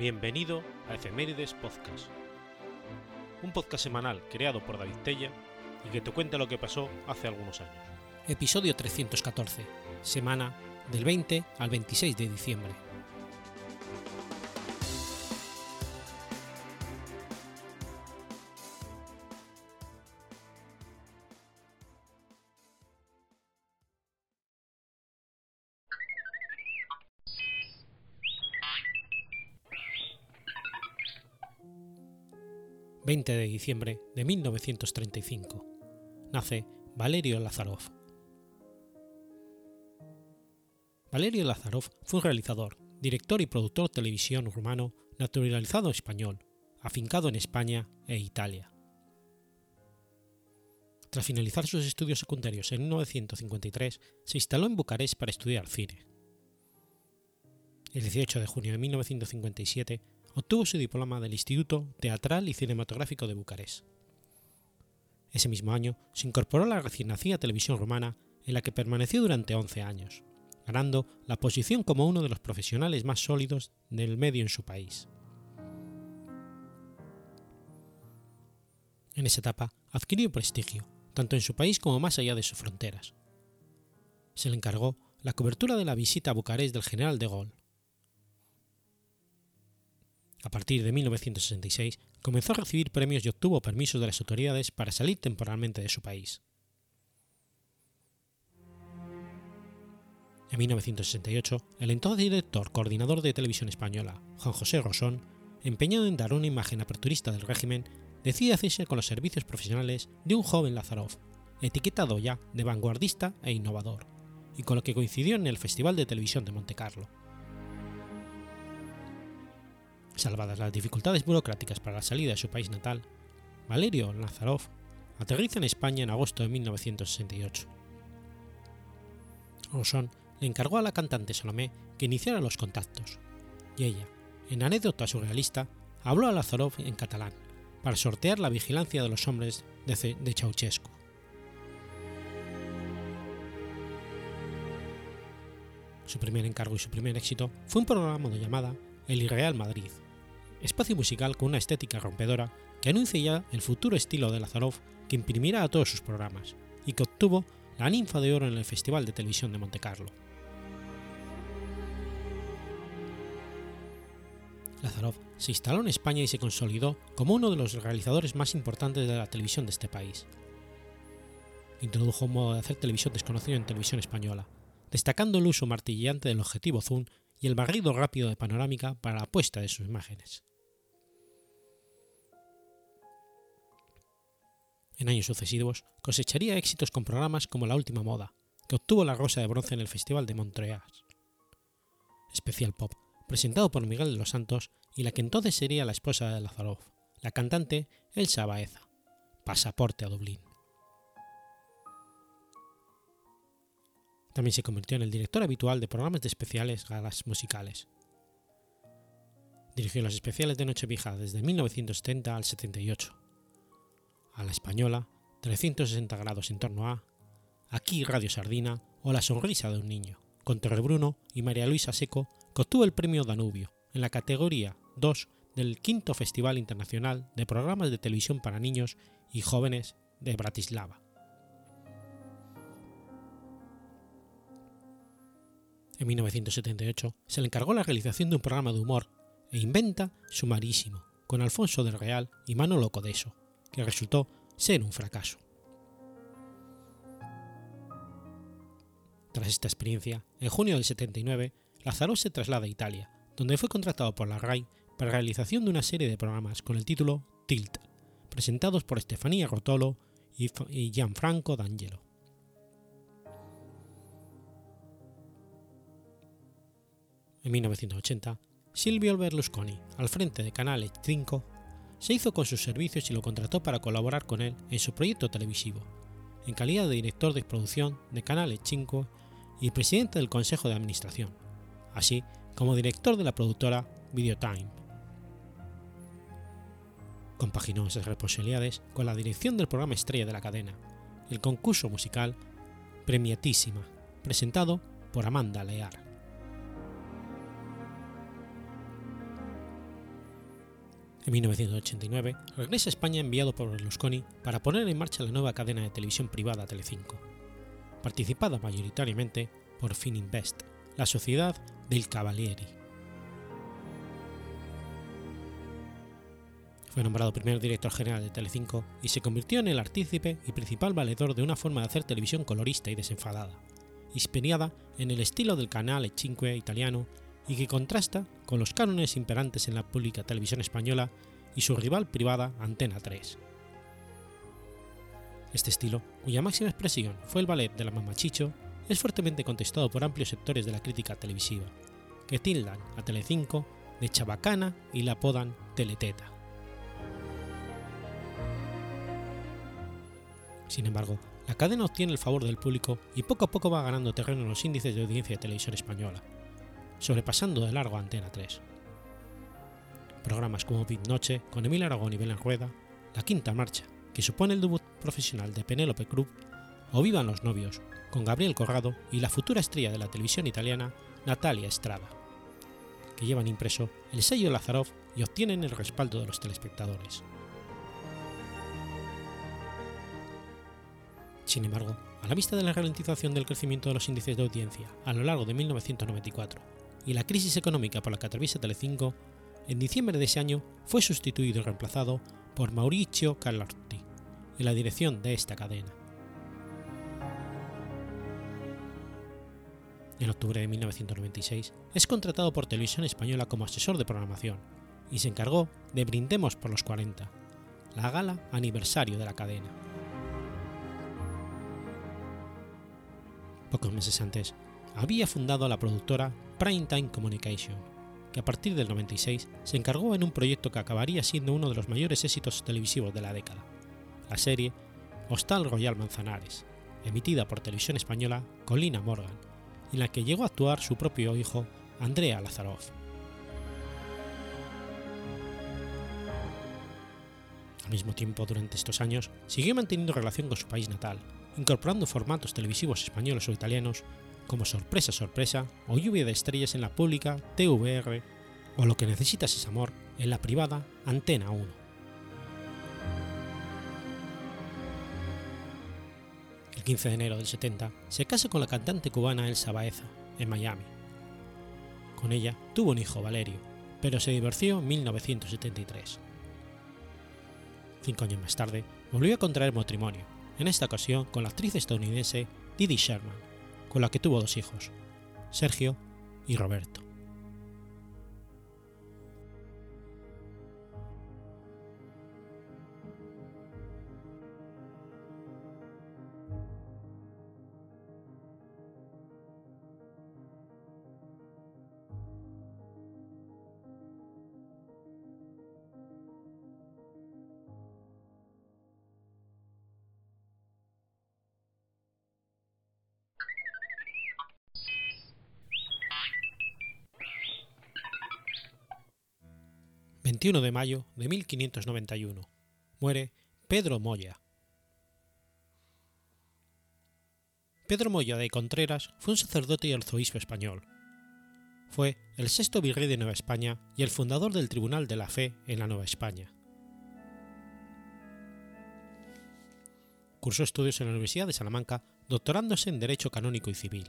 Bienvenido a Efemérides Podcast, un podcast semanal creado por David Tella y que te cuenta lo que pasó hace algunos años. Episodio 314, semana del 20 al 26 de diciembre. 20 de diciembre de 1935. Nace Valerio Lazarov. Valerio Lazarov fue un realizador, director y productor de televisión rumano naturalizado español, afincado en España e Italia. Tras finalizar sus estudios secundarios en 1953, se instaló en Bucarest para estudiar cine. El 18 de junio de 1957 obtuvo su diploma del Instituto Teatral y Cinematográfico de Bucarest. Ese mismo año se incorporó a la recién nacida televisión romana, en la que permaneció durante 11 años, ganando la posición como uno de los profesionales más sólidos del medio en su país. En esa etapa adquirió prestigio, tanto en su país como más allá de sus fronteras. Se le encargó la cobertura de la visita a Bucarest del general de Gaulle, a partir de 1966 comenzó a recibir premios y obtuvo permisos de las autoridades para salir temporalmente de su país. En 1968, el entonces director coordinador de televisión española, Juan José Rosón, empeñado en dar una imagen aperturista del régimen, decide hacerse con los servicios profesionales de un joven Lazarov, etiquetado ya de vanguardista e innovador, y con lo que coincidió en el Festival de Televisión de Montecarlo. Salvadas las dificultades burocráticas para la salida de su país natal, Valerio Nazarov aterriza en España en agosto de 1968. Rosón le encargó a la cantante Salomé que iniciara los contactos, y ella, en anécdota surrealista, habló a Lazarov en catalán para sortear la vigilancia de los hombres de, de Ceausescu. Su primer encargo y su primer éxito fue un programa de llamada El Irreal Madrid, espacio musical con una estética rompedora que anuncia ya el futuro estilo de Lazarov que imprimirá a todos sus programas y que obtuvo la ninfa de oro en el Festival de Televisión de Montecarlo. Lazarov se instaló en España y se consolidó como uno de los realizadores más importantes de la televisión de este país. Introdujo un modo de hacer televisión desconocido en televisión española, destacando el uso martilleante del objetivo zoom y el barrido rápido de panorámica para la puesta de sus imágenes. En años sucesivos cosecharía éxitos con programas como La Última Moda, que obtuvo la Rosa de Bronce en el Festival de Montreal. Especial Pop, presentado por Miguel de los Santos y la que entonces sería la esposa de Lazarov, la cantante Elsa Baeza. Pasaporte a Dublín. También se convirtió en el director habitual de programas de especiales galas musicales. Dirigió los especiales de Nochevieja desde 1970 al 78 a la española, 360 grados en torno a, aquí Radio Sardina o La Sonrisa de un Niño, con Torre Bruno y María Luisa Seco, que obtuvo el premio Danubio en la categoría 2 del quinto Festival Internacional de Programas de Televisión para Niños y Jóvenes de Bratislava. En 1978 se le encargó la realización de un programa de humor e inventa Sumarísimo, con Alfonso del Real y Manolo Codeso, que resultó ser un fracaso. Tras esta experiencia, en junio del 79, Lazarov se traslada a Italia, donde fue contratado por la RAI para la realización de una serie de programas con el título Tilt, presentados por Estefanía Rotolo y Gianfranco D'Angelo. En 1980, Silvio Berlusconi, al frente de Canale 5, se hizo con sus servicios y lo contrató para colaborar con él en su proyecto televisivo, en calidad de director de producción de Canale 5 y presidente del Consejo de Administración, así como director de la productora Videotime. Compaginó esas responsabilidades con la dirección del programa estrella de la cadena, el concurso musical Premiatísima, presentado por Amanda Lear. En 1989 regresa a España enviado por Berlusconi para poner en marcha la nueva cadena de televisión privada Telecinco, participada mayoritariamente por Fininvest, la sociedad del Cavalieri. Fue nombrado primer director general de Telecinco y se convirtió en el artícipe y principal valedor de una forma de hacer televisión colorista y desenfadada, inspirada en el estilo del canal Cinque italiano y que contrasta con los cánones imperantes en la pública televisión española y su rival privada Antena 3. Este estilo, cuya máxima expresión fue el ballet de la mamachicho, es fuertemente contestado por amplios sectores de la crítica televisiva, que tildan a Telecinco de chabacana y la apodan Teleteta. Sin embargo, la cadena obtiene el favor del público y poco a poco va ganando terreno en los índices de audiencia de televisión española, sobrepasando de largo a Antena 3. Programas como Bit Noche, con Emil Aragón y Belén Rueda, La Quinta Marcha, que supone el debut profesional de Penélope Cruz, o Vivan los Novios, con Gabriel Corrado y la futura estrella de la televisión italiana, Natalia Estrada, que llevan impreso el sello Lazarov y obtienen el respaldo de los telespectadores. Sin embargo, a la vista de la ralentización del crecimiento de los índices de audiencia a lo largo de 1994 y la crisis económica por la que atraviesa Telecinco, en diciembre de ese año fue sustituido y reemplazado por Mauricio Carlotti en la dirección de esta cadena. En octubre de 1996 es contratado por Televisión Española como asesor de programación y se encargó de Brindemos por los 40, la gala aniversario de la cadena. Pocos meses antes, había fundado la productora Primetime Communication, que a partir del 96 se encargó en un proyecto que acabaría siendo uno de los mayores éxitos televisivos de la década, la serie Hostal Royal Manzanares, emitida por Televisión Española con Lina Morgan, en la que llegó a actuar su propio hijo, Andrea Lazarov. Al mismo tiempo, durante estos años, siguió manteniendo relación con su país natal, incorporando formatos televisivos españoles o italianos como Sorpresa Sorpresa o Lluvia de Estrellas en la pública TVR o Lo que necesitas es amor en la privada Antena 1. El 15 de enero del 70 se casa con la cantante cubana Elsa Baeza en Miami. Con ella tuvo un hijo Valerio, pero se divorció en 1973. Cinco años más tarde volvió a contraer matrimonio en esta ocasión con la actriz estadounidense Didi Sherman, con la que tuvo dos hijos, Sergio y Roberto. 21 de mayo de 1591. Muere Pedro Moya. Pedro Moya de Contreras fue un sacerdote y arzobispo español. Fue el sexto virrey de Nueva España y el fundador del Tribunal de la Fe en la Nueva España. Cursó estudios en la Universidad de Salamanca, doctorándose en Derecho Canónico y Civil.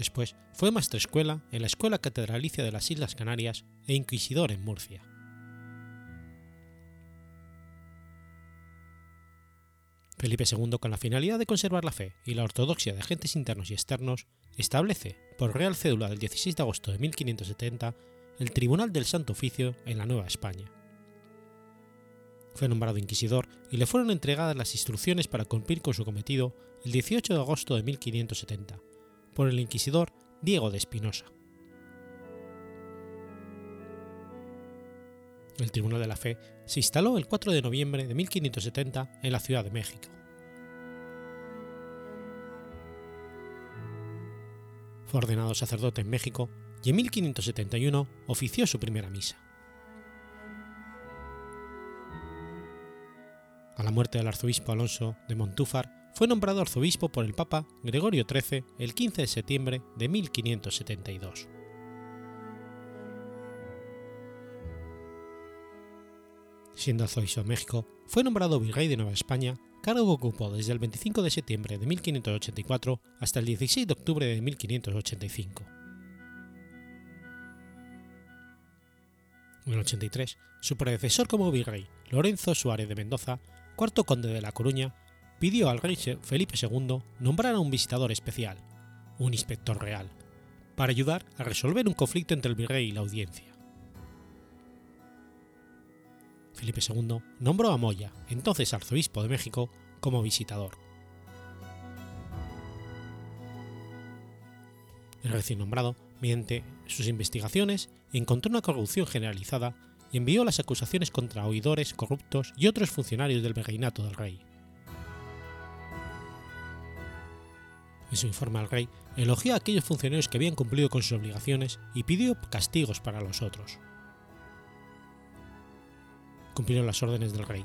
Después fue maestrescuela en la Escuela Catedralicia de las Islas Canarias e inquisidor en Murcia. Felipe II, con la finalidad de conservar la fe y la ortodoxia de agentes internos y externos, establece, por Real Cédula del 16 de agosto de 1570, el Tribunal del Santo Oficio en la Nueva España. Fue nombrado inquisidor y le fueron entregadas las instrucciones para cumplir con su cometido el 18 de agosto de 1570, por el inquisidor Diego de Espinosa. El Tribunal de la Fe se instaló el 4 de noviembre de 1570 en la Ciudad de México. Fue ordenado sacerdote en México y en 1571 ofició su primera misa. A la muerte del arzobispo Alonso de Montúfar, fue nombrado arzobispo por el Papa Gregorio XIII el 15 de septiembre de 1572. Siendo arzobispo de México, fue nombrado virrey de Nueva España, cargo que ocupó desde el 25 de septiembre de 1584 hasta el 16 de octubre de 1585. En el 83, su predecesor como virrey, Lorenzo Suárez de Mendoza, cuarto conde de La Coruña, pidió al rey Felipe II nombrar a un visitador especial, un inspector real, para ayudar a resolver un conflicto entre el virrey y la audiencia. Felipe II nombró a Moya, entonces arzobispo de México, como visitador. El recién nombrado, mediante sus investigaciones, encontró una corrupción generalizada y envió las acusaciones contra oidores corruptos y otros funcionarios del virreinato del rey. En su informe al rey, elogió a aquellos funcionarios que habían cumplido con sus obligaciones y pidió castigos para los otros. Cumplieron las órdenes del rey,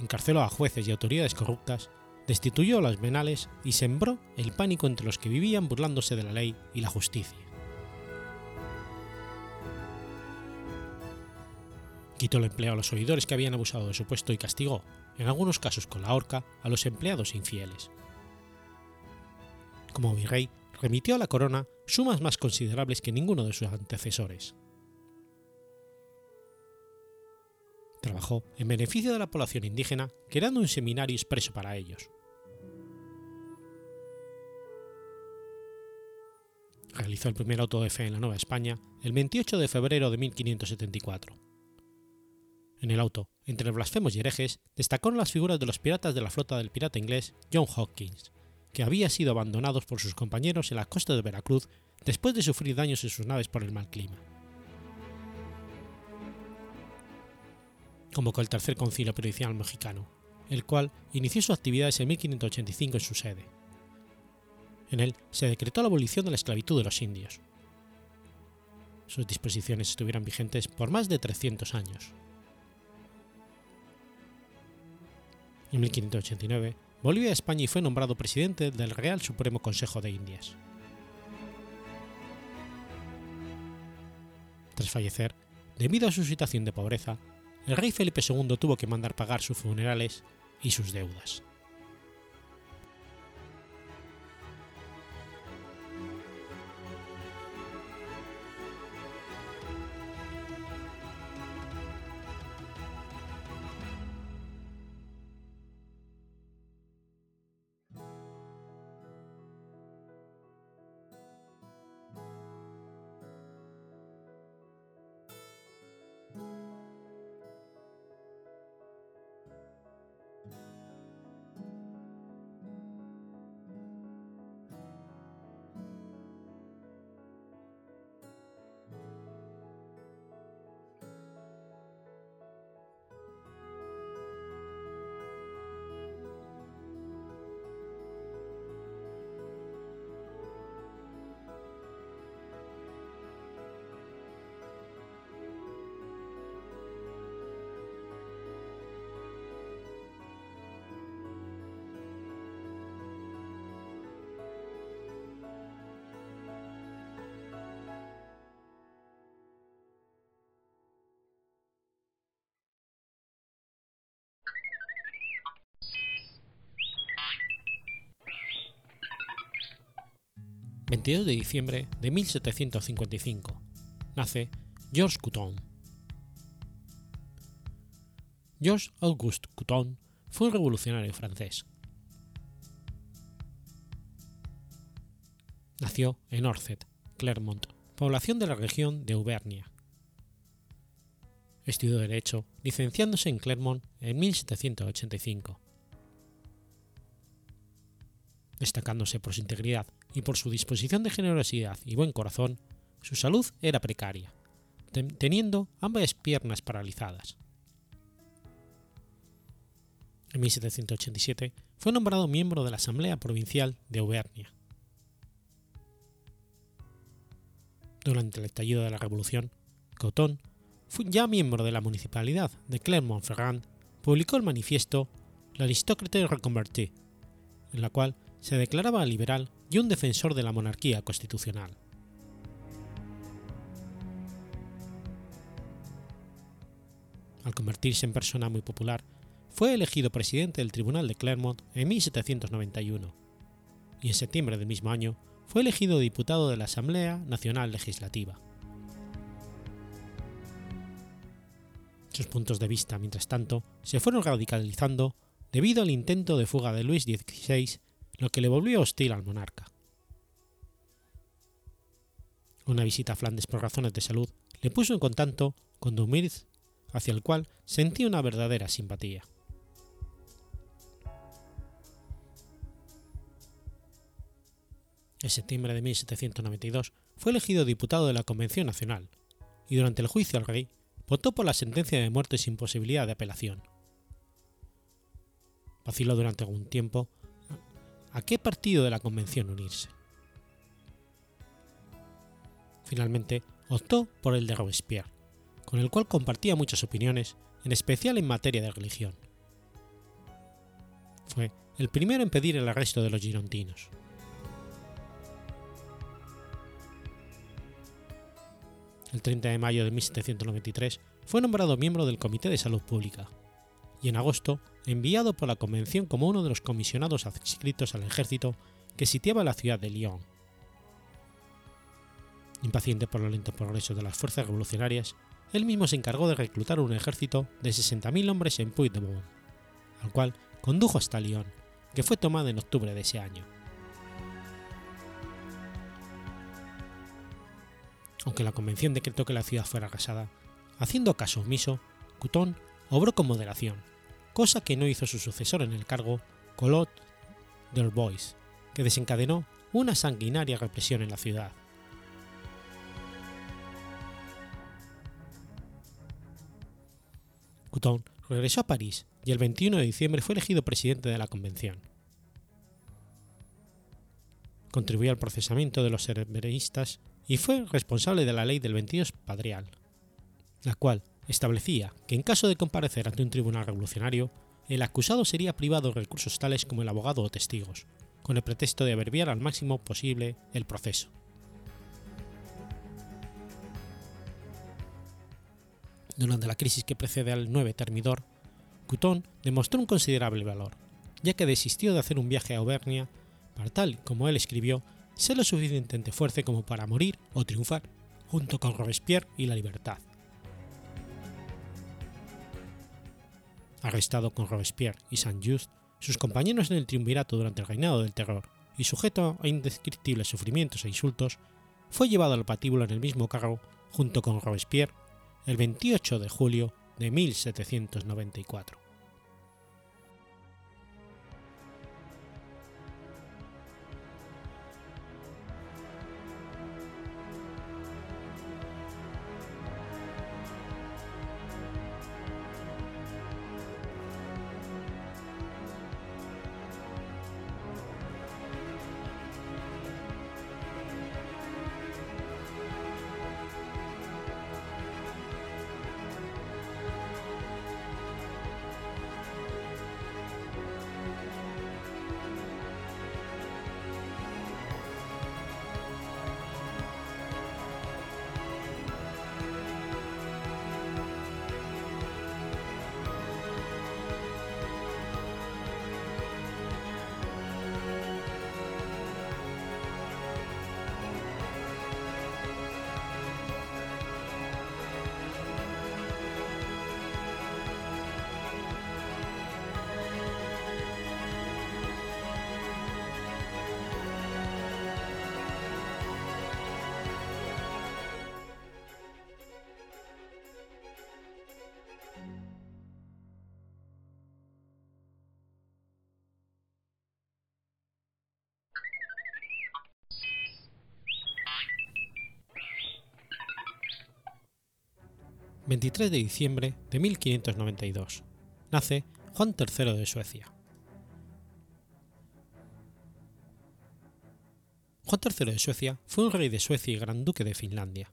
encarceló a jueces y autoridades corruptas, destituyó a los venales y sembró el pánico entre los que vivían burlándose de la ley y la justicia. Quitó el empleo a los oidores que habían abusado de su puesto y castigó, en algunos casos con la horca, a los empleados infieles. Como virrey, remitió a la corona sumas más considerables que ninguno de sus antecesores. Trabajó en beneficio de la población indígena, creando un seminario expreso para ellos. Realizó el primer auto de fe en la Nueva España el 28 de febrero de 1574. En el auto, entre blasfemos y herejes, destacaron las figuras de los piratas de la flota del pirata inglés John Hawkins, que había sido abandonados por sus compañeros en la costa de Veracruz después de sufrir daños en sus naves por el mal clima. Convocó el tercer concilio provincial mexicano, el cual inició sus actividades en 1585 en su sede. En él se decretó la abolición de la esclavitud de los indios. Sus disposiciones estuvieron vigentes por más de 300 años. En 1589 volvió a España y fue nombrado presidente del Real Supremo Consejo de Indias. Tras fallecer, debido a su situación de pobreza, el rey Felipe II tuvo que mandar pagar sus funerales y sus deudas. 22 de diciembre de 1755. Nace Georges Couton. Georges Auguste Couton fue un revolucionario francés. Nació en Orcet, Clermont, población de la región de Auvernia. Estudió Derecho, licenciándose en Clermont en 1785. Destacándose por su integridad y por su disposición de generosidad y buen corazón, su salud era precaria, teniendo ambas piernas paralizadas. En 1787 fue nombrado miembro de la Asamblea Provincial de Auvernia. Durante el estallido de la Revolución, Coton, ya miembro de la municipalidad de Clermont-Ferrand, publicó el manifiesto L'Aristocrate Reconverti, en la cual se declaraba liberal y un defensor de la monarquía constitucional. Al convertirse en persona muy popular, fue elegido presidente del Tribunal de Clermont en 1791 y en septiembre del mismo año fue elegido diputado de la Asamblea Nacional Legislativa. Sus puntos de vista, mientras tanto, se fueron radicalizando debido al intento de fuga de Luis XVI, lo que le volvió hostil al monarca. Una visita a Flandes por razones de salud le puso en contacto con Dumirz, hacia el cual sentía una verdadera simpatía. En septiembre de 1792 fue elegido diputado de la Convención Nacional y durante el juicio al rey votó por la sentencia de muerte sin posibilidad de apelación. Vaciló durante algún tiempo a qué partido de la Convención unirse. Finalmente optó por el de Robespierre, con el cual compartía muchas opiniones, en especial en materia de religión. Fue el primero en pedir el arresto de los girondinos. el 30 de mayo de 1793, fue nombrado miembro del Comité de Salud Pública y en agosto enviado por la Convención como uno de los comisionados adscritos al ejército que sitiaba la ciudad de Lyon. Impaciente por el lento progreso de las fuerzas revolucionarias, él mismo se encargó de reclutar un ejército de 60.000 hombres en Puy-de-Dôme, al cual condujo hasta Lyon, que fue tomada en octubre de ese año. aunque la convención decretó que la ciudad fuera arrasada, haciendo caso omiso, Couton obró con moderación, cosa que no hizo su sucesor en el cargo, Collot d'Herbois, que desencadenó una sanguinaria represión en la ciudad. Couton regresó a París y el 21 de diciembre fue elegido presidente de la convención. Contribuyó al procesamiento de los cerberistas y fue responsable de la ley del 22 Padrial, la cual establecía que en caso de comparecer ante un tribunal revolucionario, el acusado sería privado de recursos tales como el abogado o testigos, con el pretexto de abreviar al máximo posible el proceso. Durante la crisis que precede al 9 Termidor, Couton demostró un considerable valor, ya que desistió de hacer un viaje a Auvernia para tal, como él escribió, ser lo suficientemente fuerte como para morir o triunfar, junto con Robespierre y la libertad. Arrestado con Robespierre y Saint-Just, sus compañeros en el triunvirato durante el reinado del terror y sujeto a indescriptibles sufrimientos e insultos, fue llevado al patíbulo en el mismo carro junto con Robespierre el 28 de julio de 1794. 23 de diciembre de 1592. Nace Juan III de Suecia. Juan III de Suecia fue un rey de Suecia y gran duque de Finlandia.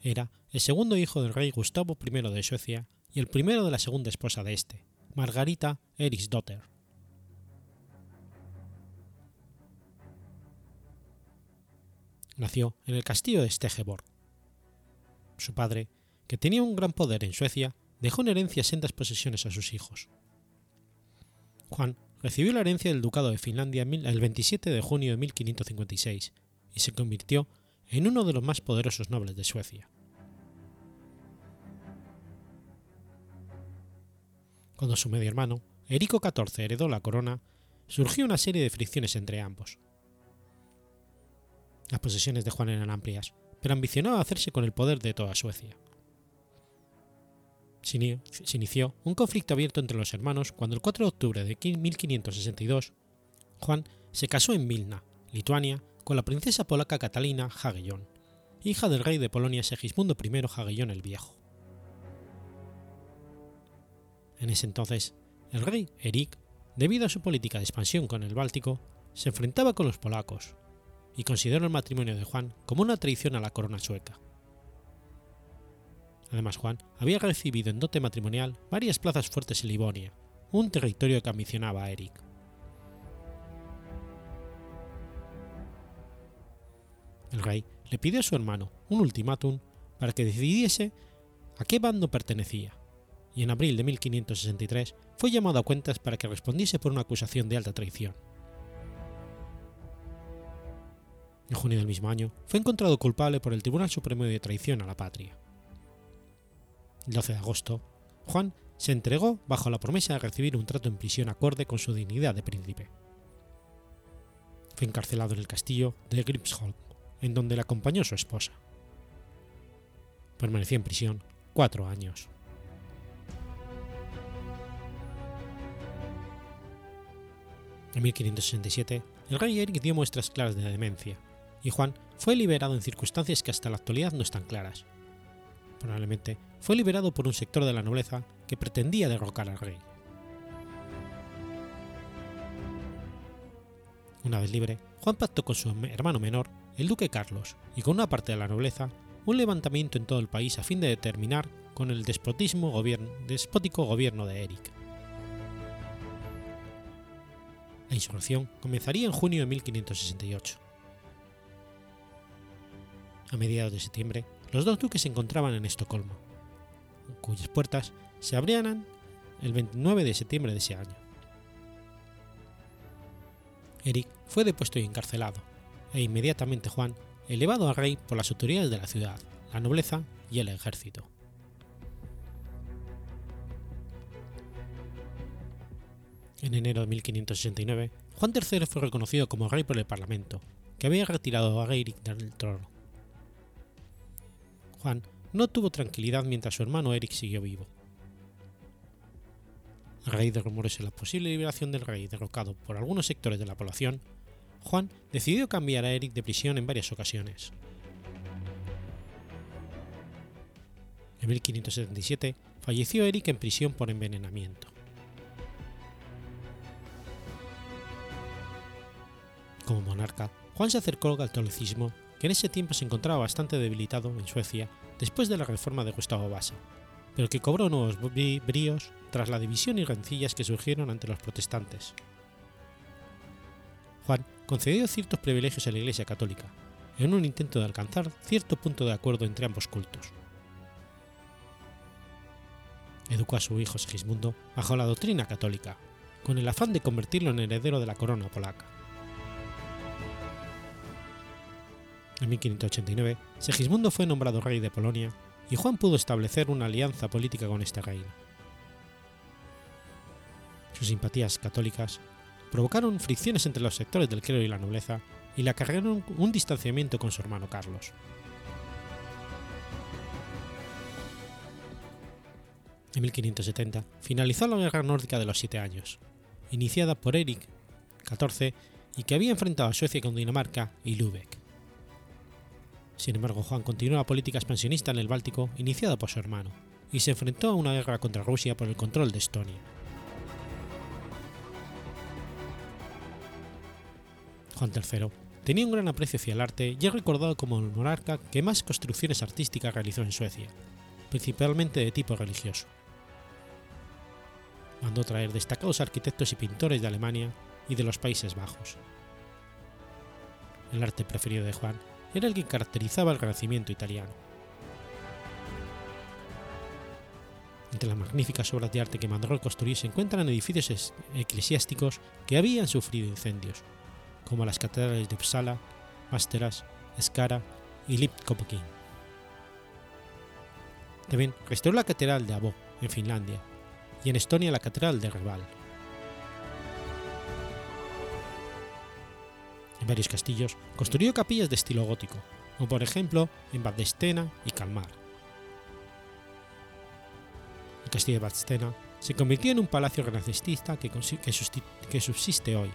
Era el segundo hijo del rey Gustavo I de Suecia y el primero de la segunda esposa de este, Margarita Eriksdotter. Nació en el castillo de Stegeborg. Su padre que tenía un gran poder en Suecia, dejó en herencia sendas posesiones a sus hijos. Juan recibió la herencia del Ducado de Finlandia el 27 de junio de 1556 y se convirtió en uno de los más poderosos nobles de Suecia. Cuando su medio hermano, Erico XIV, heredó la corona, surgió una serie de fricciones entre ambos. Las posesiones de Juan eran amplias, pero ambicionaba hacerse con el poder de toda Suecia. Se inició un conflicto abierto entre los hermanos cuando el 4 de octubre de 1562 Juan se casó en Vilna, Lituania, con la princesa polaca Catalina Jagellón, hija del rey de Polonia Segismundo I Jagellón el Viejo. En ese entonces, el rey Erik, debido a su política de expansión con el Báltico, se enfrentaba con los polacos y consideró el matrimonio de Juan como una traición a la corona sueca. Además, Juan había recibido en dote matrimonial varias plazas fuertes en Livonia, un territorio que ambicionaba a Eric. El rey le pidió a su hermano un ultimátum para que decidiese a qué bando pertenecía, y en abril de 1563 fue llamado a cuentas para que respondiese por una acusación de alta traición. En junio del mismo año fue encontrado culpable por el Tribunal Supremo de Traición a la Patria. El 12 de agosto, Juan se entregó bajo la promesa de recibir un trato en prisión acorde con su dignidad de príncipe. Fue encarcelado en el castillo de Grimsholm, en donde le acompañó su esposa. Permaneció en prisión cuatro años. En 1567, el rey Eric dio muestras claras de demencia, y Juan fue liberado en circunstancias que hasta la actualidad no están claras, probablemente, fue liberado por un sector de la nobleza que pretendía derrocar al rey. Una vez libre, Juan pactó con su hermano menor, el duque Carlos, y con una parte de la nobleza, un levantamiento en todo el país a fin de determinar con el despotismo despótico gobierno de Eric. La insurrección comenzaría en junio de 1568. A mediados de septiembre, los dos duques se encontraban en Estocolmo, cuyas puertas se abrían el 29 de septiembre de ese año. Eric fue depuesto y encarcelado, e inmediatamente Juan elevado a rey por las autoridades de la ciudad, la nobleza y el ejército. En enero de 1569, Juan III fue reconocido como rey por el Parlamento, que había retirado a Eric del trono. Juan no tuvo tranquilidad mientras su hermano Eric siguió vivo. A raíz de rumores de la posible liberación del rey derrocado por algunos sectores de la población, Juan decidió cambiar a Eric de prisión en varias ocasiones. En 1577 falleció Eric en prisión por envenenamiento. Como monarca, Juan se acercó al catolicismo que en ese tiempo se encontraba bastante debilitado en Suecia después de la reforma de Gustavo Vasa, pero que cobró nuevos bríos tras la división y rencillas que surgieron ante los protestantes. Juan concedió ciertos privilegios a la Iglesia Católica, en un intento de alcanzar cierto punto de acuerdo entre ambos cultos. Educó a su hijo Sigismundo bajo la doctrina católica, con el afán de convertirlo en heredero de la corona polaca. En 1589, Segismundo fue nombrado rey de Polonia y Juan pudo establecer una alianza política con este reino. Sus simpatías católicas provocaron fricciones entre los sectores del clero y la nobleza y le acarrearon un distanciamiento con su hermano Carlos. En 1570 finalizó la Guerra Nórdica de los Siete Años, iniciada por Eric XIV y que había enfrentado a Suecia con Dinamarca y Lübeck. Sin embargo, Juan continuó la política expansionista en el Báltico iniciada por su hermano, y se enfrentó a una guerra contra Rusia por el control de Estonia. Juan III tenía un gran aprecio hacia el arte y es recordado como el monarca que más construcciones artísticas realizó en Suecia, principalmente de tipo religioso. Mandó traer destacados arquitectos y pintores de Alemania y de los Países Bajos. El arte preferido de Juan era el que caracterizaba el Renacimiento italiano. Entre las magníficas obras de arte que mandó construir se encuentran edificios eclesiásticos que habían sufrido incendios, como las catedrales de Uppsala, Masteras, Skara y Lipkopokin. También restauró la catedral de Abo, en Finlandia, y en Estonia la catedral de Reval. En varios castillos construyó capillas de estilo gótico, como por ejemplo en Vadstena y Kalmar. El castillo de Vadstena se convirtió en un palacio renacentista que, subsiste hoy.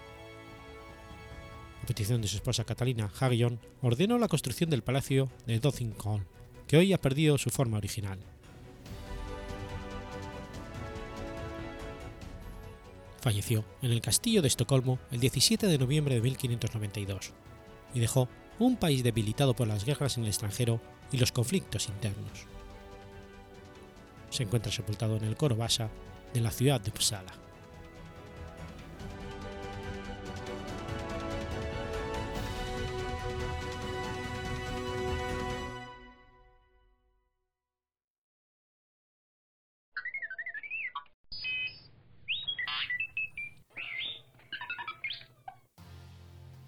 A petición de su esposa Catalina Hagion, ordenó la construcción del palacio de Drottningholm, que hoy ha perdido su forma original. Falleció en el castillo de Estocolmo el 17 de noviembre de 1592 y dejó un país debilitado por las guerras en el extranjero y los conflictos internos. Se encuentra sepultado en el coro de la ciudad de Uppsala.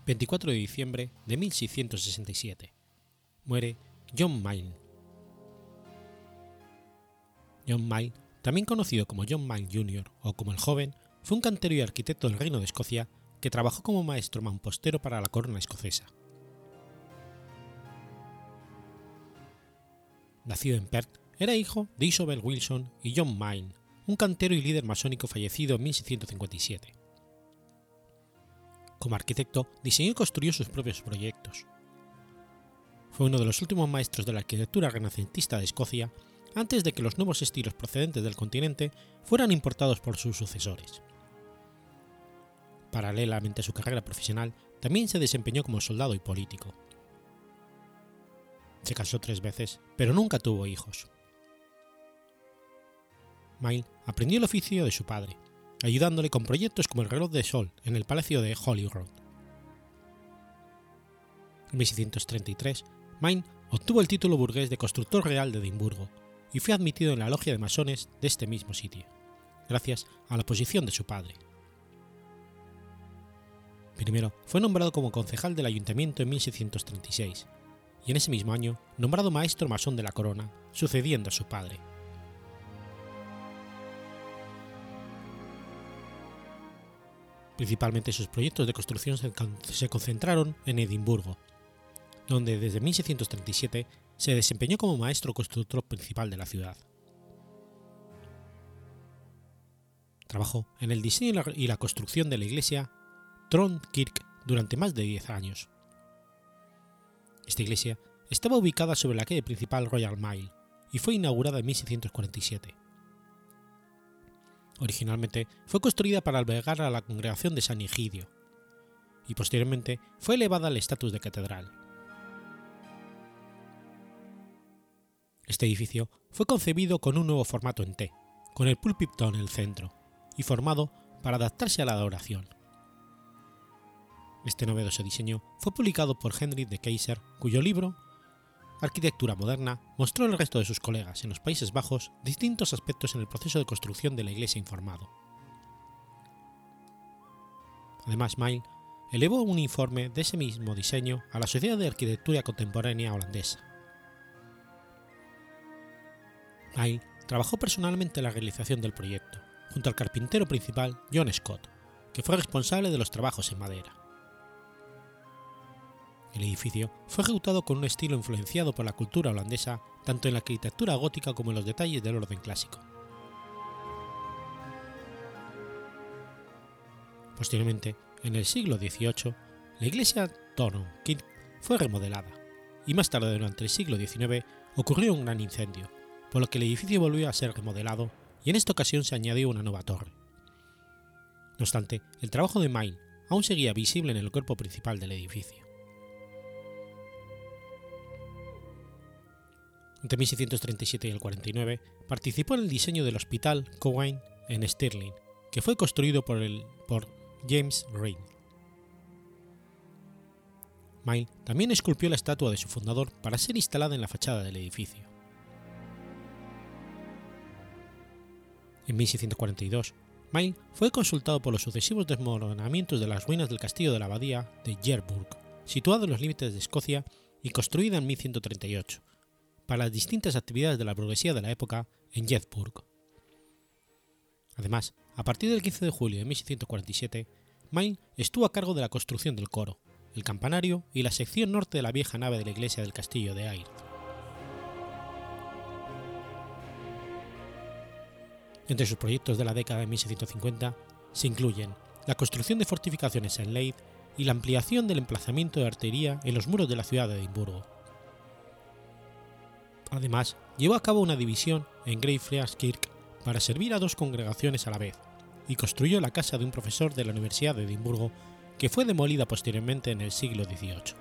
24 de diciembre de 1667. Muere John Mayne. John Mayne, también conocido como John Mayne Jr. o como el joven, fue un cantero y arquitecto del Reino de Escocia que trabajó como maestro mampostero para la corona escocesa. Nacido en Perth, era hijo de Isobel Wilson y John Mayne, un cantero y líder masónico fallecido en 1657. Como arquitecto, diseñó y construyó sus propios proyectos. Fue uno de los últimos maestros de la arquitectura renacentista de Escocia antes de que los nuevos estilos procedentes del continente fueran importados por sus sucesores. Paralelamente a su carrera profesional, también se desempeñó como soldado y político. Se casó tres veces, pero nunca tuvo hijos. Mail aprendió el oficio de su padre, ayudándole con proyectos como el reloj de sol en el Palacio de Holyrood. En 1633, Main obtuvo el título burgués de constructor real de Edimburgo y fue admitido en la logia de masones de este mismo sitio, gracias a la posición de su padre. Primero fue nombrado como concejal del ayuntamiento en 1636 y en ese mismo año nombrado maestro masón de la corona, sucediendo a su padre. Principalmente sus proyectos de construcción se concentraron en Edimburgo, donde desde 1637 se desempeñó como maestro constructor principal de la ciudad. Trabajó en el diseño y la construcción de la iglesia Trondkirk durante más de 10 años. Esta iglesia estaba ubicada sobre la calle principal Royal Mile y fue inaugurada en 1647 Originalmente fue construida para albergar a la congregación de San Egidio, y posteriormente fue elevada al estatus de catedral. Este edificio fue concebido con un nuevo formato en T, con el púlpito en el centro, y formado para adaptarse a la adoración. Este novedoso diseño fue publicado por Henry de Kaiser, cuyo libro arquitectura moderna, mostró al resto de sus colegas en los Países Bajos distintos aspectos en el proceso de construcción de la iglesia informado. Además, Mail elevó un informe de ese mismo diseño a la Sociedad de Arquitectura Contemporánea holandesa. Mail trabajó personalmente en la realización del proyecto, junto al carpintero principal John Scott, que fue responsable de los trabajos en madera. El edificio fue ejecutado con un estilo influenciado por la cultura holandesa tanto en la arquitectura gótica como en los detalles del orden clásico. Posteriormente, en el siglo XVIII, la iglesia Kirk fue remodelada, y más tarde durante el siglo XIX ocurrió un gran incendio, por lo que el edificio volvió a ser remodelado y en esta ocasión se añadió una nueva torre. No obstante, el trabajo de Main aún seguía visible en el cuerpo principal del edificio. Entre 1637 y el 49 participó en el diseño del Hospital Cowain en Stirling, que fue construido por, James Green. Mail también esculpió la estatua de su fundador para ser instalada en la fachada del edificio. En 1642, Main fue consultado por los sucesivos desmoronamientos de las ruinas del castillo de la abadía de Jerburg, situado en los límites de Escocia y construida en 1138, para las distintas actividades de la burguesía de la época en Jedburg. Además, a partir del 15 de julio de 1647, Main estuvo a cargo de la construcción del coro, el campanario y la sección norte de la vieja nave de la iglesia del castillo de Ayr. Entre sus proyectos de la década de 1650 se incluyen la construcción de fortificaciones en Leith y la ampliación del emplazamiento de artillería en los muros de la ciudad de Edimburgo. Además, llevó a cabo una división en Greyfriars-Kirk para servir a dos congregaciones a la vez, y construyó la casa de un profesor de la Universidad de Edimburgo que fue demolida posteriormente en el siglo XVIII.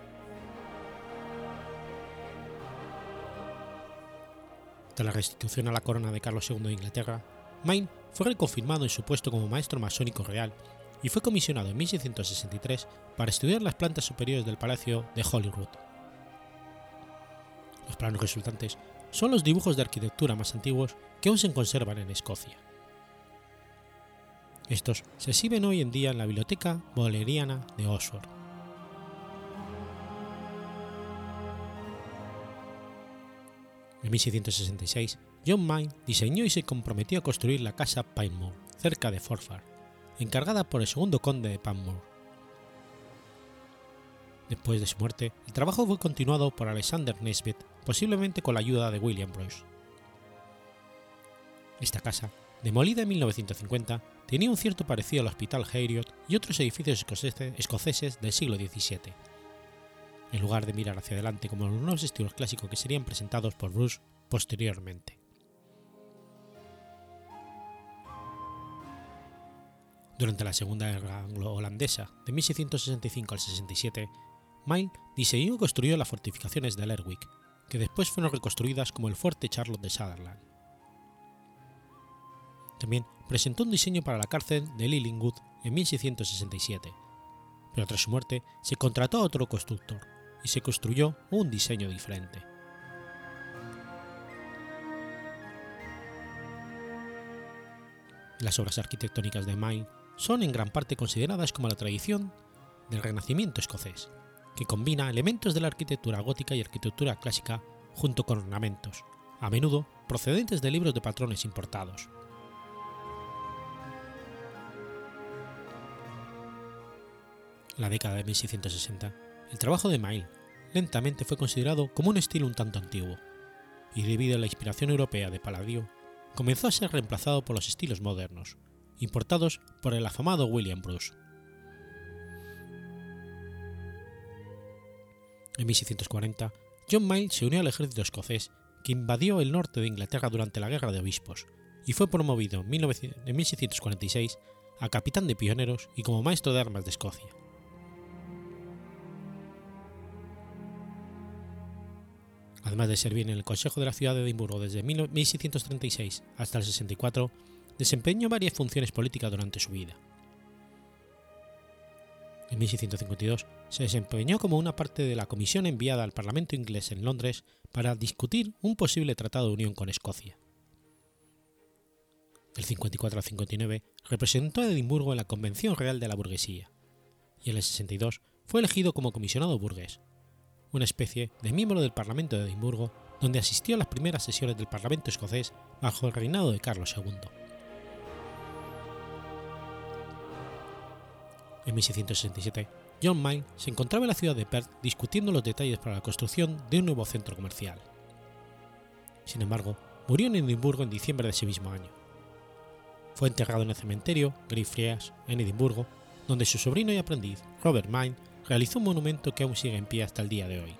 Tras la restitución a la corona de Carlos II de Inglaterra, Main fue reconfirmado en su puesto como maestro masónico real y fue comisionado en 1663 para estudiar las plantas superiores del Palacio de Holyrood. Los planos resultantes son los dibujos de arquitectura más antiguos que aún se conservan en Escocia. Estos se exhiben hoy en día en la Biblioteca Boleriana de Oxford. En 1666, John Main diseñó y se comprometió a construir la casa Pinemore, cerca de Forfar, encargada por el segundo conde de Panmure. Después de su muerte, el trabajo fue continuado por Alexander Nesbitt, posiblemente con la ayuda de William Bruce. Esta casa, demolida en 1950, tenía un cierto parecido al Hospital Heriot y otros edificios escoceses del siglo XVII. En lugar de mirar hacia adelante como los nuevos estilos clásicos que serían presentados por Bruce posteriormente. Durante la Segunda Guerra Anglo-Holandesa de 1665 al 67, Main diseñó y construyó las fortificaciones de Lerwick, que después fueron reconstruidas como el Fuerte Charlotte de Sutherland. También presentó un diseño para la cárcel de Lillingwood en 1667, pero tras su muerte se contrató a otro constructor y se construyó un diseño diferente. Las obras arquitectónicas de Main son en gran parte consideradas como la tradición del Renacimiento escocés, que combina elementos de la arquitectura gótica y arquitectura clásica junto con ornamentos, a menudo procedentes de libros de patrones importados. La década de 1660, el trabajo de Mail lentamente fue considerado como un estilo un tanto antiguo, y debido a la inspiración europea de Palladio, comenzó a ser reemplazado por los estilos modernos, importados por el afamado William Bruce. En 1640, John Mayle se unió al ejército escocés que invadió el norte de Inglaterra durante la Guerra de Obispos y fue promovido en 1646 a capitán de pioneros y como maestro de armas de Escocia. Además de servir en el Consejo de la Ciudad de Edimburgo desde 1636 hasta el 64, desempeñó varias funciones políticas durante su vida. En 1652 se desempeñó como una parte de la comisión enviada al Parlamento inglés en Londres para discutir un posible tratado de unión con Escocia. Del 54 al 59 representó a Edimburgo en la Convención Real de la Burguesía y en el 62 fue elegido como comisionado burgués, una especie de miembro del Parlamento de Edimburgo donde asistió a las primeras sesiones del Parlamento escocés bajo el reinado de Carlos II. En 1667, John Main se encontraba en la ciudad de Perth discutiendo los detalles para la construcción de un nuevo centro comercial. Sin embargo, murió en Edimburgo en diciembre de ese mismo año. Fue enterrado en el cementerio Greyfriars, en Edimburgo, donde su sobrino y aprendiz, Robert Main, realizó un monumento que aún sigue en pie hasta el día de hoy.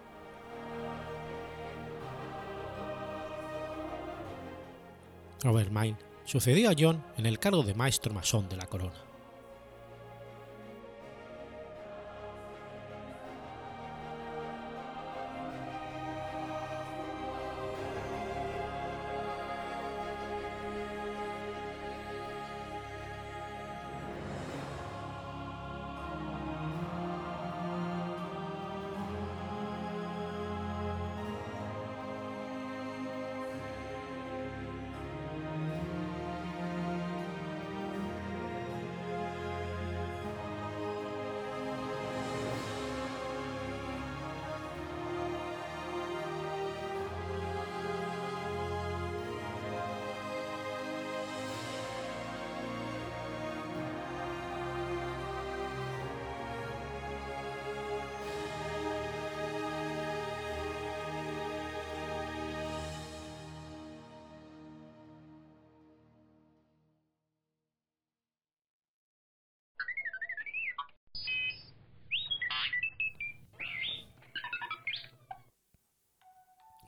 Robert Main sucedió a John en el cargo de maestro masón de la corona.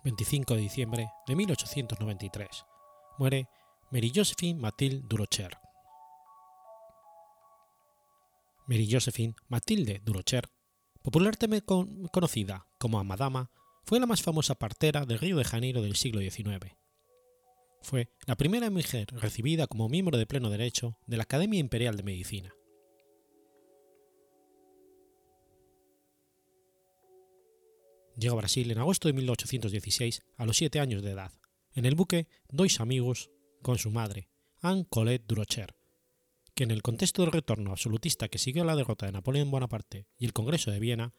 25 de diciembre de 1893. Muere Mary Josephine Mathilde Durocher. Mary Josephine Mathilde Durocher, popularmente conocida como Amadama, fue la más famosa partera de Río de Janeiro del siglo XIX. Fue la primera mujer recibida como miembro de pleno derecho de la Academia Imperial de Medicina. Llegó a Brasil en agosto de 1816 a los 7 años de edad, en el buque Dois Amigos con su madre, Anne Colette Durocher, que en el contexto del retorno absolutista que siguió a la derrota de Napoleón Bonaparte y el Congreso de Viena,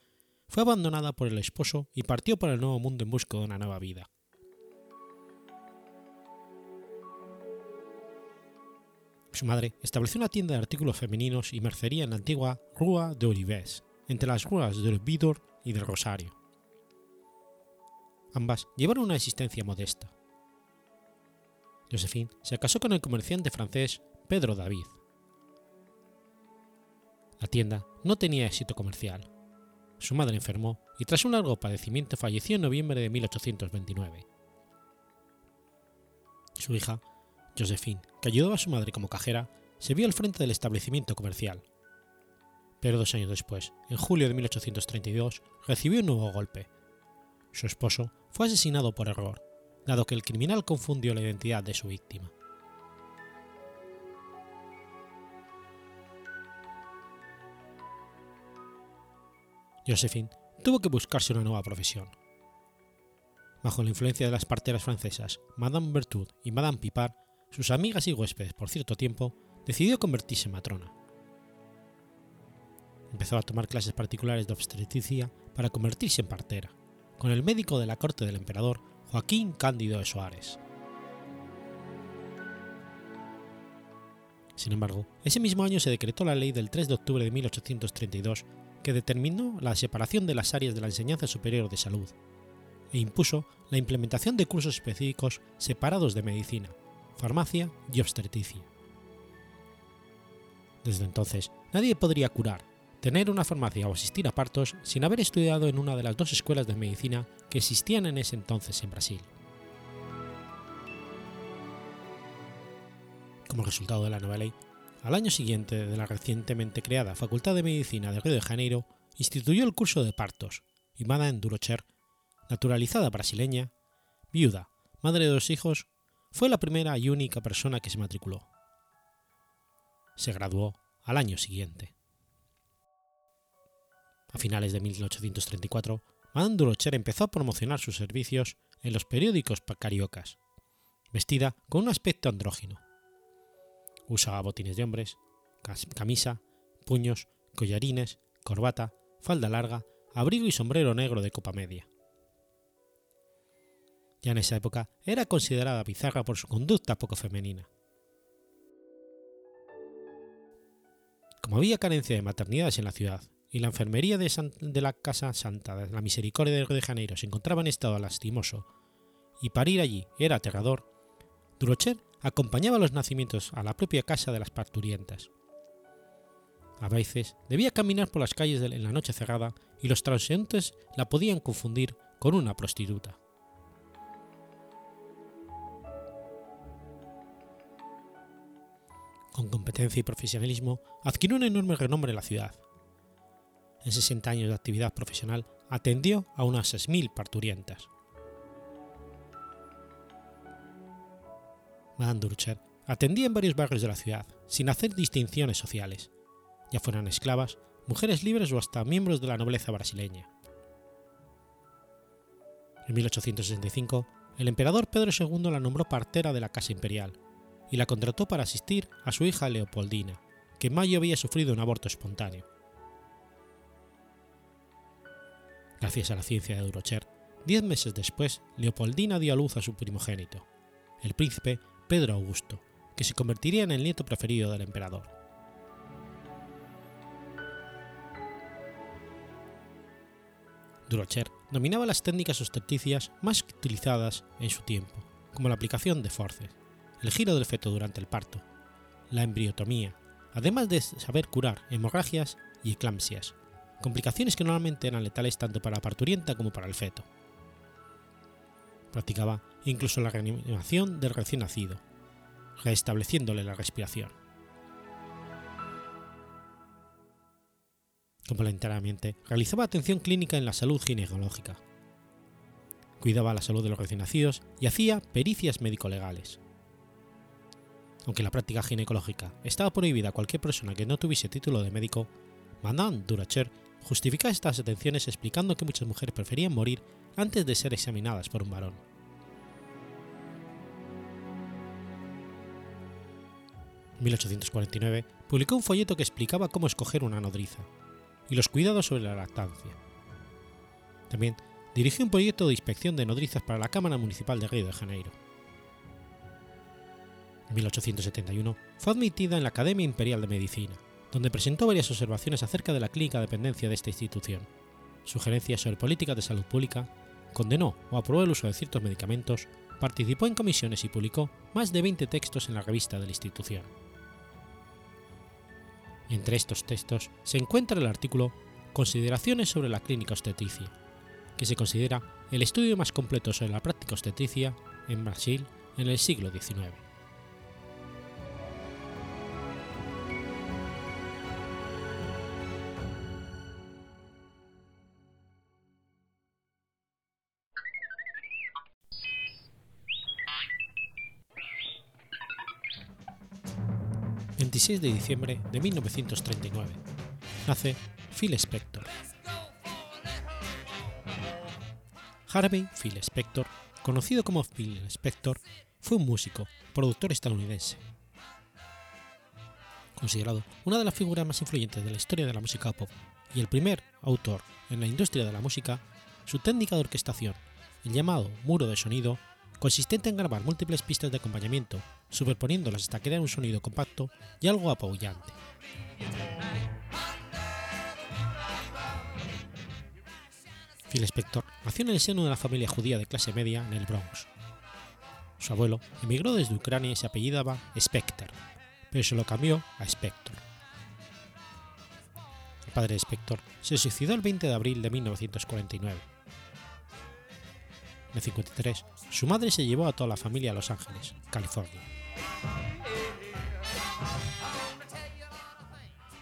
fue abandonada por el esposo y partió por el Nuevo Mundo en busca de una nueva vida. Su madre estableció una tienda de artículos femeninos y mercería en la antigua Rua de Olives, entre las ruas del Vidor y del Rosario. Ambas llevaron una existencia modesta. Josephine se casó con el comerciante francés Pedro David. La tienda no tenía éxito comercial. Su madre enfermó y tras un largo padecimiento falleció en noviembre de 1829. Su hija, Josephine, que ayudaba a su madre como cajera, se vio al frente del establecimiento comercial. Pero dos años después, en julio de 1832, recibió un nuevo golpe. Su esposo fue asesinado por error, dado que el criminal confundió la identidad de su víctima. Josephine tuvo que buscarse una nueva profesión. Bajo la influencia de las parteras francesas Madame Berthoud y Madame Pipard, sus amigas y huéspedes por cierto tiempo, decidió convertirse en matrona. Empezó a tomar clases particulares de obstetricia para convertirse en partera, con el médico de la corte del emperador Joaquín Cándido de Soares. Sin embargo, ese mismo año se decretó la ley del 3 de octubre de 1832 que determinó la separación de las áreas de la enseñanza superior de salud e impuso la implementación de cursos específicos separados de medicina, farmacia y obstetricia. Desde entonces, nadie podría curar, tener una farmacia o asistir a partos sin haber estudiado en una de las dos escuelas de medicina que existían en ese entonces en Brasil. Como resultado de la nueva ley, al año siguiente de la recientemente creada Facultad de Medicina de Río de Janeiro, instituyó el curso de partos y Madame Durocher, naturalizada brasileña, viuda, madre de dos hijos, fue la primera y única persona que se matriculó. Se graduó al año siguiente. A finales de 1834, Madame Durocher empezó a promocionar sus servicios en los periódicos cariocas, vestida con un aspecto andrógino Usaba botines de hombres, camisa, puños, collarines, corbata, falda larga, abrigo y sombrero negro de copa media. Ya en esa época era considerada bizarra por su conducta poco femenina. Como había carencia de maternidades en la ciudad y la enfermería de, la Casa Santa de la Misericordia de Río de Janeiro se encontraba en estado lastimoso y parir allí era aterrador, Durocher acompañaba los nacimientos a la propia casa de las parturientas. A veces debía caminar por las calles en la noche cerrada y los transeúntes la podían confundir con una prostituta. Con competencia y profesionalismo adquirió un enorme renombre en la ciudad. En 60 años de actividad profesional atendió a unas 6.000 parturientas. Madame Durcher atendía en varios barrios de la ciudad, sin hacer distinciones sociales, ya fueran esclavas, mujeres libres o hasta miembros de la nobleza brasileña. En 1865, el emperador Pedro II la nombró partera de la Casa Imperial y la contrató para asistir a su hija Leopoldina, que en mayo había sufrido un aborto espontáneo. Gracias a la ciencia de Durocher, diez meses después, Leopoldina dio a luz a su primogénito, el príncipe Pedro Augusto, que se convertiría en el nieto preferido del emperador. Durocher dominaba las técnicas obsteticias más utilizadas en su tiempo, como la aplicación de forces, el giro del feto durante el parto, la embriotomía, además de saber curar hemorragias y eclampsias, complicaciones que normalmente eran letales tanto para la parturienta como para el feto. Practicaba incluso la reanimación del recién nacido, restableciéndole la respiración. Complementariamente, realizaba atención clínica en la salud ginecológica. Cuidaba la salud de los recién nacidos y hacía pericias médico-legales. Aunque la práctica ginecológica estaba prohibida a cualquier persona que no tuviese título de médico, Madame Duracher justifica estas atenciones explicando que muchas mujeres preferían morir antes de ser examinadas por un varón. En 1849 publicó un folleto que explicaba cómo escoger una nodriza y los cuidados sobre la lactancia. También dirigió un proyecto de inspección de nodrizas para la Cámara Municipal de Río de Janeiro. En 1871 fue admitida en la Academia Imperial de Medicina, donde presentó varias observaciones acerca de la clínica dependencia de esta institución, sugerencias sobre políticas de salud pública, condenó o aprobó el uso de ciertos medicamentos, participó en comisiones y publicó más de 20 textos en la revista de la institución. Entre estos textos se encuentra el artículo Consideraciones sobre la clínica obstetricia, que se considera el estudio más completo sobre la práctica obstetricia en Brasil en el siglo XIX. 26 de diciembre de 1939. Nace Phil Spector. Harvey Phil Spector, conocido como Phil Spector, fue un músico, productor estadounidense. Considerado una de las figuras más influyentes de la historia de la música pop y el primer autor en la industria de la música, su técnica de orquestación, el llamado muro de sonido, consistente en grabar múltiples pistas de acompañamiento, superponiéndolas hasta crear un sonido compacto y algo apabullante. Phil Spector nació en el seno de una familia judía de clase media en el Bronx. Su abuelo emigró desde Ucrania y se apellidaba Spector, pero se lo cambió a Spector. El padre de Spector se suicidó el 20 de abril de 1949. En el 53, su madre se llevó a toda la familia a Los Ángeles, California.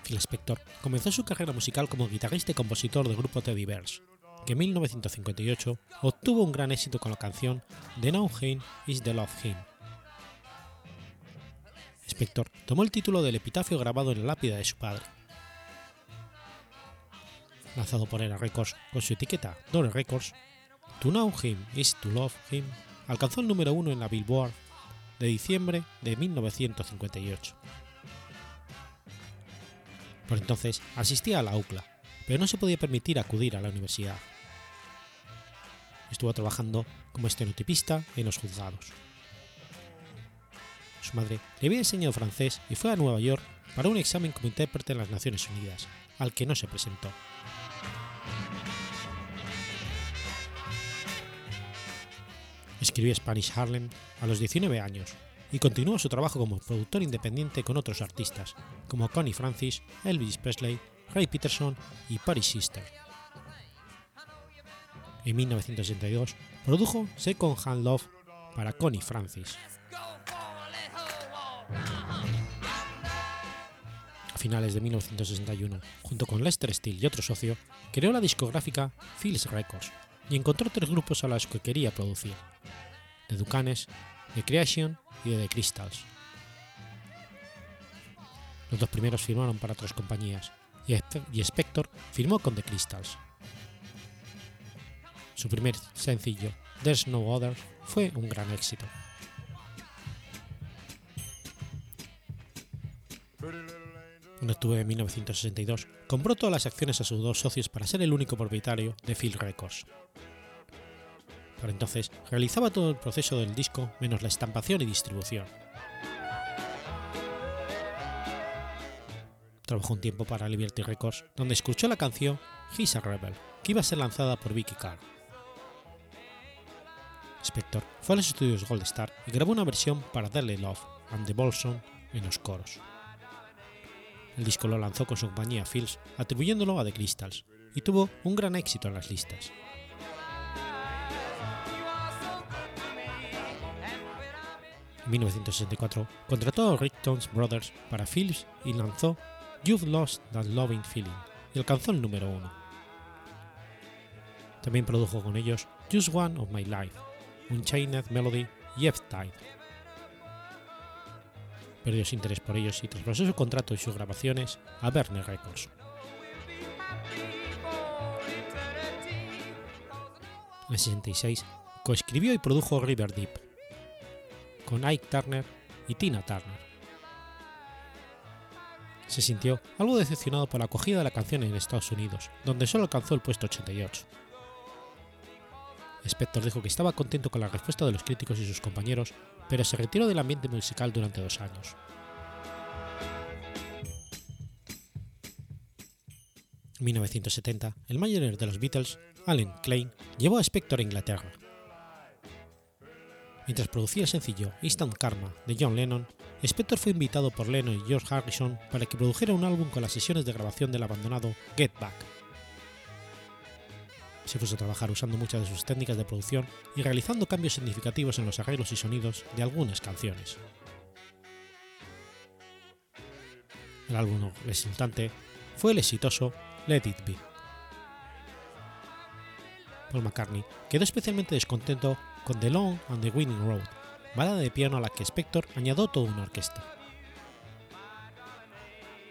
Phil Spector comenzó su carrera musical como guitarrista y compositor del grupo Teddy Bears, que en 1958 obtuvo un gran éxito con la canción The Now Him is the Love Him. Spector tomó el título del epitafio grabado en la lápida de su padre. Lanzado por Era Records con su etiqueta Dore Records, To Know Him is to Love Him alcanzó el número uno en la Billboard de diciembre de 1958. Por entonces asistía a la UCLA, pero no se podía permitir acudir a la universidad. Estuvo trabajando como estenotipista en los juzgados. Su madre le había enseñado francés y fue a Nueva York para un examen como intérprete en las Naciones Unidas, al que no se presentó. Escribió Spanish Harlem a los 19 años y continuó su trabajo como productor independiente con otros artistas, como Connie Francis, Elvis Presley, Ray Peterson y Paris Sister. En 1962 produjo Second Hand Love para Connie Francis. A finales de 1961, junto con Lester Steele y otro socio, creó la discográfica Phil's Records y encontró tres grupos a los que quería producir: The Ducanes, The Creation y The Crystals. Los dos primeros firmaron para otras compañías y Spector firmó con The Crystals. Su primer sencillo, There's No Other, fue un gran éxito. En octubre de 1962 compró todas las acciones a sus dos socios para ser el único propietario de Phil Records. Por entonces realizaba todo el proceso del disco menos la estampación y distribución. Trabajó un tiempo para Liberty Records, donde escuchó la canción He's a Rebel, que iba a ser lanzada por Vicky Carr. Spector fue a los estudios Gold Star y grabó una versión para Deadly Love and the Bolson en los coros. El disco lo lanzó con su compañía Fields, atribuyéndolo a The Crystals, y tuvo un gran éxito en las listas. En 1964 contrató a Rigtons Brothers para Philips y lanzó You've Lost That Loving Feeling y alcanzó el número uno. También produjo con ellos Just One of My Life, Unchained Melody y F-Tide. Perdió su interés por ellos y traspasó su contrato y sus grabaciones a Werner Records. En el 66 coescribió y produjo River Deep con Ike Turner y Tina Turner. Se sintió algo decepcionado por la acogida de la canción en Estados Unidos, donde solo alcanzó el puesto 88. Spector dijo que estaba contento con la respuesta de los críticos y sus compañeros, pero se retiró del ambiente musical durante dos años. En 1970, el manager de los Beatles, Alan Klein, llevó a Spector a Inglaterra. Mientras producía el sencillo Instant Karma de John Lennon, Spector fue invitado por Lennon y George Harrison para que produjera un álbum con las sesiones de grabación del abandonado Get Back. Se puso a trabajar usando muchas de sus técnicas de producción y realizando cambios significativos en los arreglos y sonidos de algunas canciones. El álbum resultante fue el exitoso Let It Be. Paul McCartney quedó especialmente descontento con The Long and the Winning Road, balada de piano a la que Spector añadió toda una orquesta.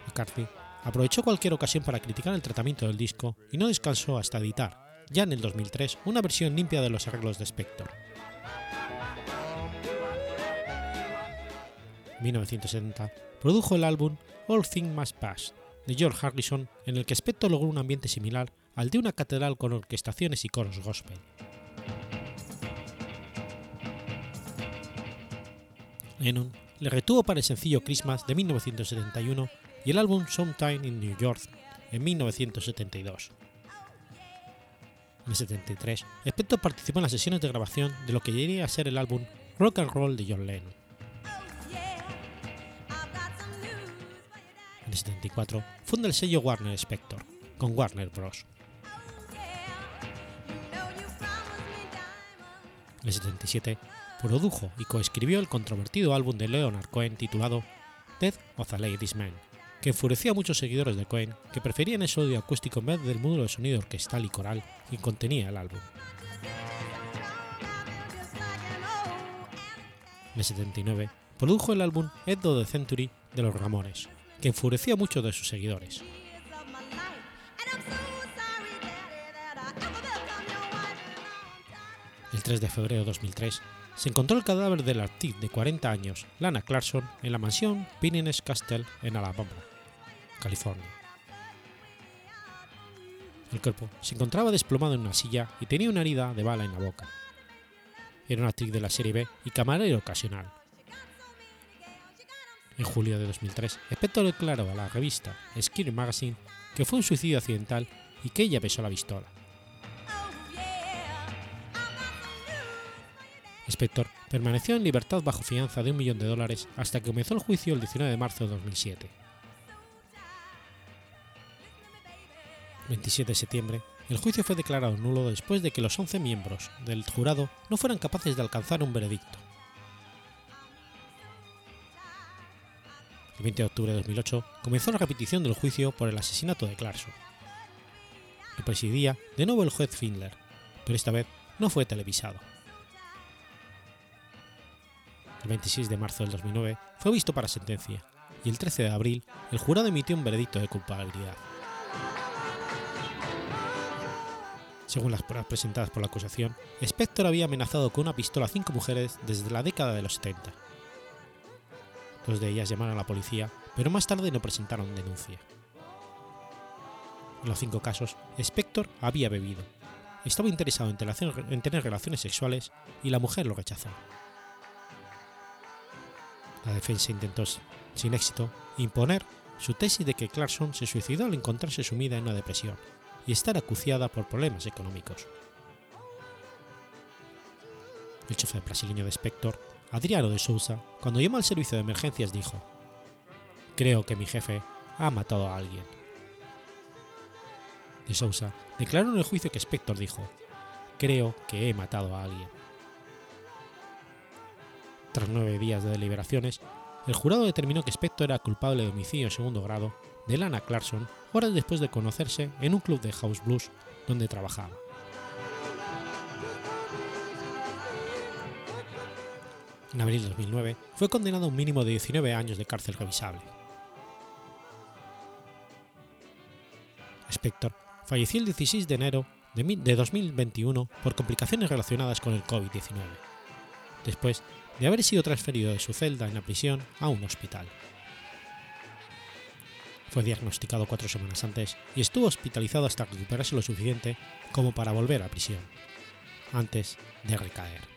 McCartney aprovechó cualquier ocasión para criticar el tratamiento del disco y no descansó hasta editar, ya en el 2003, una versión limpia de los arreglos de Spector. En 1970 produjo el álbum All Things Must Pass de George Harrison, en el que Spector logró un ambiente similar al de una catedral con orquestaciones y coros gospel. Lennon le retuvo para el sencillo Christmas de 1971 y el álbum Sometime in New York en 1972. En el 73, Spector participó en las sesiones de grabación de lo que llegaría a ser el álbum Rock and Roll de John Lennon. En el 74, funda el sello Warner Spector, con Warner Bros. En el 77, produjo y coescribió el controvertido álbum de Leonard Cohen titulado Death of a Ladies Man, que enfureció a muchos seguidores de Cohen que preferían el sonido acústico en vez del mudo de sonido orquestal y coral que contenía el álbum. En el 79 produjo el álbum End of the Century de los Ramones, que enfureció a muchos de sus seguidores. El 3 de febrero de 2003 se encontró el cadáver del artista de 40 años, Lana Clarkson, en la mansión Pinines Castle en Alabama, California. El cuerpo se encontraba desplomado en una silla y tenía una herida de bala en la boca. Era una actriz de la serie B y camarero ocasional. En julio de 2003, Spector declaró a la revista Skir Magazine que fue un suicidio accidental y que ella besó la pistola. Spector permaneció en libertad bajo fianza de un millón de dólares hasta que comenzó el juicio el 19 de marzo de 2007. 27 de septiembre, el juicio fue declarado nulo después de que los 11 miembros del jurado no fueran capaces de alcanzar un veredicto. El 20 de octubre de 2008 comenzó la repetición del juicio por el asesinato de Clarkson. Lo presidía de nuevo el juez Findler, pero esta vez no fue televisado. El 26 de marzo del 2009 fue visto para sentencia y el 13 de abril el jurado emitió un veredicto de culpabilidad. Según las pruebas presentadas por la acusación, Spector había amenazado con una pistola a cinco mujeres desde la década de los 70. Dos de ellas llamaron a la policía, pero más tarde no presentaron denuncia. En los cinco casos, Spector había bebido, estaba interesado en tener relaciones sexuales y la mujer lo rechazó. La defensa intentó, sin éxito, imponer su tesis de que Clarkson se suicidó al encontrarse sumida en una depresión y estar acuciada por problemas económicos. El chofer brasileño de Spector, Adriano de Sousa, cuando llamó al servicio de emergencias dijo, Creo que mi jefe ha matado a alguien. De Sousa declaró en el juicio que Spector dijo, Creo que he matado a alguien. Tras nueve días de deliberaciones, el jurado determinó que Spector era culpable de homicidio en segundo grado de Lana Clarkson horas después de conocerse en un club de house blues donde trabajaba. En abril de 2009 fue condenado a un mínimo de 19 años de cárcel revisable. Spector falleció el 16 de enero de 2021 por complicaciones relacionadas con el COVID-19, después de haber sido transferido de su celda en la prisión a un hospital. Fue diagnosticado cuatro semanas antes y estuvo hospitalizado hasta recuperarse lo suficiente como para volver a prisión, antes de recaer.